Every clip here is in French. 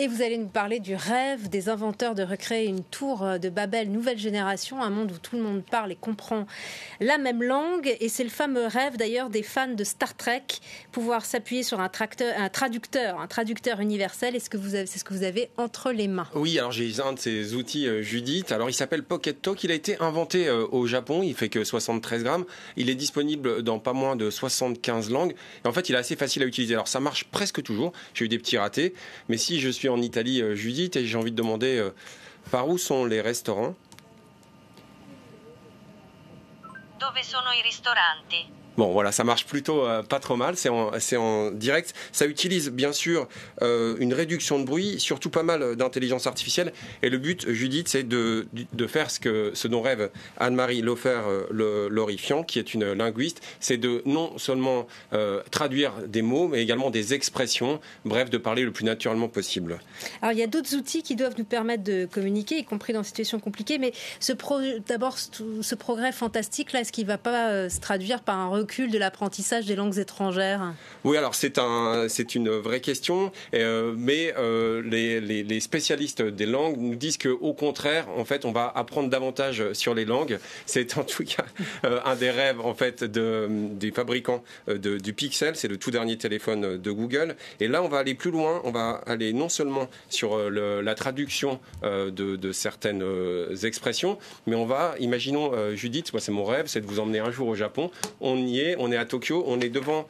Et vous allez nous parler du rêve des inventeurs de recréer une tour de Babel nouvelle génération, un monde où tout le monde parle et comprend la même langue. Et c'est le fameux rêve d'ailleurs des fans de Star Trek, pouvoir s'appuyer sur un, un traducteur, un traducteur universel. Est-ce que vous avez, c'est ce que vous avez entre les mains? Oui, alors j'ai un de ces outils, euh, Judith. Alors il s'appelle Pocket Talk. Il a été inventé euh, au Japon. Il fait que 73 grammes. Il est disponible dans pas moins de 75 langues. Et en fait, il est assez facile à utiliser. Alors ça marche presque toujours. J'ai eu des petits ratés. Mais si je suis en Italie, euh, Judith, et j'ai envie de demander par où sont les restaurants? Bon, voilà, ça marche plutôt euh, pas trop mal. C'est en, direct. Ça utilise bien sûr euh, une réduction de bruit, surtout pas mal d'intelligence artificielle. Et le but, Judith, c'est de, de, faire ce, que, ce dont rêve Anne-Marie Lofer euh, Lorifiant, qui est une linguiste. C'est de non seulement traduire des mots, mais également des expressions. Bref, de parler le plus naturellement possible. Alors, il y a d'autres outils qui doivent nous permettre de communiquer, y compris dans des situations compliquées. Mais d'abord, ce progrès fantastique, là, est-ce qu'il ne va pas se traduire par un de l'apprentissage des langues étrangères? Oui, alors c'est un, c'est une vraie question, euh, mais euh, les, les, spécialistes des langues nous disent que au contraire, en fait, on va apprendre davantage sur les langues. C'est en tout cas euh, un des rêves en fait de, des fabricants de, du Pixel, c'est le tout dernier téléphone de Google. Et là, on va aller plus loin. On va aller non seulement sur la traduction de, certaines expressions, mais on va, imaginons, Judith, moi c'est mon rêve, c'est de vous emmener un jour au Japon. On y on est à Tokyo, on est devant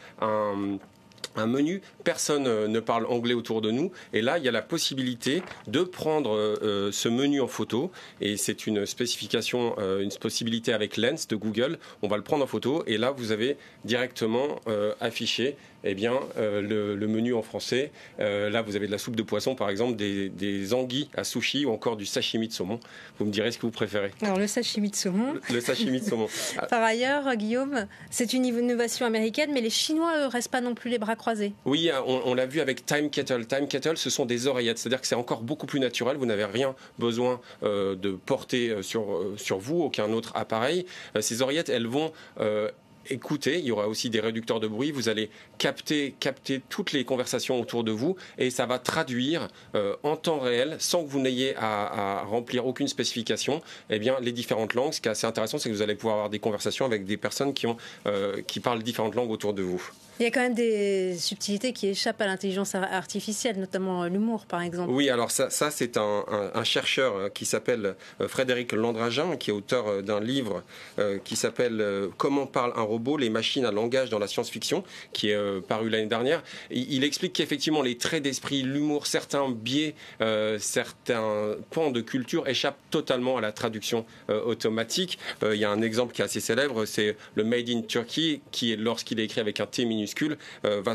un menu, personne euh, ne parle anglais autour de nous, et là il y a la possibilité de prendre euh, ce menu en photo, et c'est une spécification, euh, une possibilité avec Lens de Google, on va le prendre en photo, et là vous avez directement affiché eh bien, euh, le, menu en français. Euh, là, vous avez de la soupe de poisson, par exemple, des, anguilles à sushi ou encore du sashimi de saumon. Vous me direz ce que vous préférez. Alors, le sashimi de saumon. Le, sashimi de saumon. par ailleurs, Guillaume, c'est une innovation américaine, mais les Chinois, eux, restent pas non plus les bras croisés. Oui, on, l'a vu avec Time Kettle. Time Kettle, ce sont des oreillettes, c'est-à-dire que c'est encore beaucoup plus naturel. Vous n'avez rien besoin euh, de porter sur, sur vous, aucun autre appareil. ces oreillettes, elles vont écouter. Il y aura aussi des réducteurs de bruit. Vous allez capter, capter toutes les conversations autour de vous et ça va traduire euh, en temps réel, sans que vous n'ayez à, remplir aucune spécification, eh bien, les différentes langues. Ce qui est assez intéressant, c'est que vous allez pouvoir avoir des conversations avec des personnes qui, ont, euh, qui parlent différentes langues autour de vous. Il y a quand même des subtilités qui échappent à l'intelligence artificielle, notamment l'humour, par exemple. Oui, alors ça, ça c'est un, un, chercheur euh, qui s'appelle Frédéric Landragin, qui est auteur d'un livre qui s'appelle Comment parle un robot Les machines à langage dans la science-fiction, qui est paru l'année dernière. Il, explique qu'effectivement, les traits d'esprit, l'humour, certains biais, certains pans de culture échappent totalement à la traduction automatique. il y a un exemple qui est assez célèbre, c'est le Made in Turkey, qui, lorsqu'il est écrit avec un T minuscule, euh, va,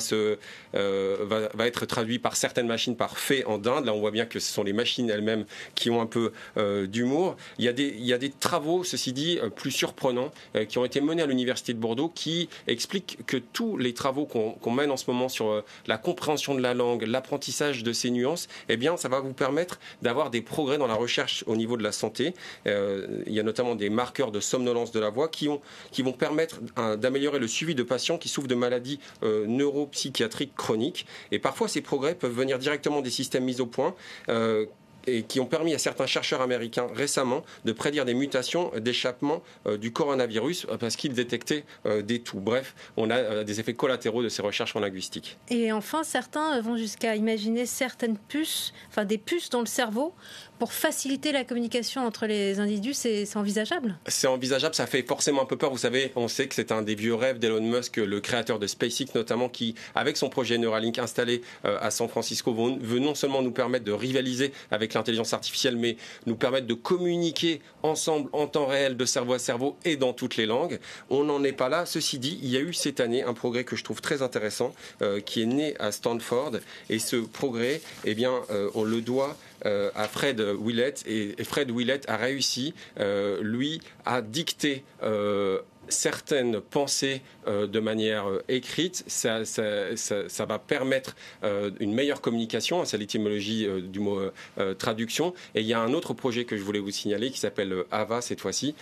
euh, être traduit par certaines machines par fait en dinde. Là, on voit bien que ce sont les machines elles-mêmes qui ont un peu euh, d'humour. Il, il y a des travaux, ceci dit, plus surprenants, qui ont été menés à l'Université de Qui expliquent que tous les travaux qu'on mène en ce moment sur la compréhension de la langue, l'apprentissage de ces nuances, eh ça va vous permettre d'avoir des progrès dans la recherche au niveau de la santé. il y a notamment des marqueurs de somnolence de la voix qui, ont, qui vont permettre d'améliorer le suivi de patients qui souffrent de maladies euh, neuropsychiatriques chroniques. Et parfois, ces progrès peuvent venir directement des systèmes mis au point euh, et qui ont permis à certains chercheurs américains récemment de prédire des mutations d'échappement euh, du coronavirus parce qu'ils détectaient des tout. Bref, on a des effets collatéraux de ces recherches en linguistique. Et enfin, certains vont jusqu'à imaginer certaines puces, enfin des puces dans le cerveau pour faciliter la communication entre les individus, c'est envisageable? C'est envisageable, ça fait forcément un peu peur. Vous savez, on sait que c'est un des vieux rêves d'Elon Musk, le créateur de SpaceX notamment, qui, avec son projet Neuralink installé euh, à San Francisco, veut non seulement nous permettre de rivaliser avec l'intelligence artificielle, mais nous permettre de communiquer ensemble en temps réel, de cerveau à cerveau et dans toutes les langues. On n'en est pas là. Ceci dit, il y a eu cette année un progrès que je trouve très intéressant, euh, qui est né à Stanford. Et ce progrès, eh bien, euh, on le doit euh, à Fred Willett et, Fred Willett a réussi, lui, à dicter certaines pensées euh, de manière euh, écrite, ça, va permettre euh, une meilleure communication, c'est l'étymologie du mot traduction. Et il y a un autre projet que je voulais vous signaler qui s'appelle AVA cette fois-ci.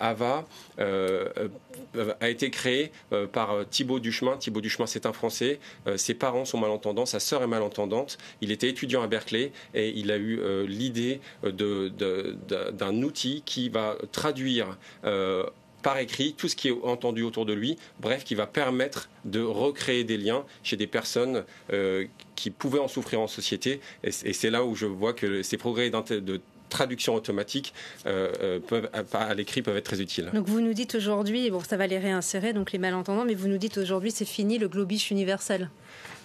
AVA a été créé par Thibaut Duchemin. Thibaut Duchemin, c'est un Français. ses parents sont malentendants, sa sœur est malentendante. Il était étudiant à Berkeley et il a eu l'idée d'un outil qui va traduire par écrit tout ce qui est entendu autour de lui, bref, qui va permettre de recréer des liens chez des personnes euh, qui pouvaient en souffrir en société. Et, c'est là où je vois que ces progrès de traduction automatique euh, euh, à, l'écrit peuvent être très utiles. Donc vous nous dites aujourd'hui, bon ça va les réinsérer, donc les malentendants, mais vous nous dites aujourd'hui c'est fini le globish universel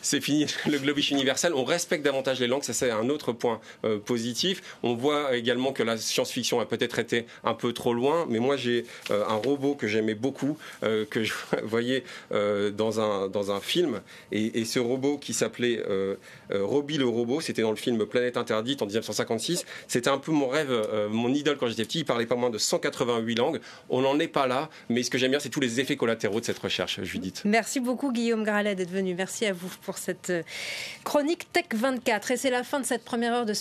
c'est fini le globish universel. On respecte davantage les langues, ça c'est un autre point euh, positif. On voit également que la science-fiction a peut-être été un peu trop loin, mais moi j'ai euh, un robot que j'aimais beaucoup, euh, que je voyais dans, un, dans un film, et, ce robot qui s'appelait Robbie le robot, c'était dans le film Planète interdite en 1956. C'était un peu mon rêve, mon idole quand j'étais petit. Il parlait pas moins de 188 langues. On n'en est pas là, mais ce que j'aime bien, c'est tous les effets collatéraux de cette recherche, Judith. Merci beaucoup Guillaume Gralet d'être venu. Merci à vous cette euh, chronique Tech 24. Et c'est la fin de cette première heure de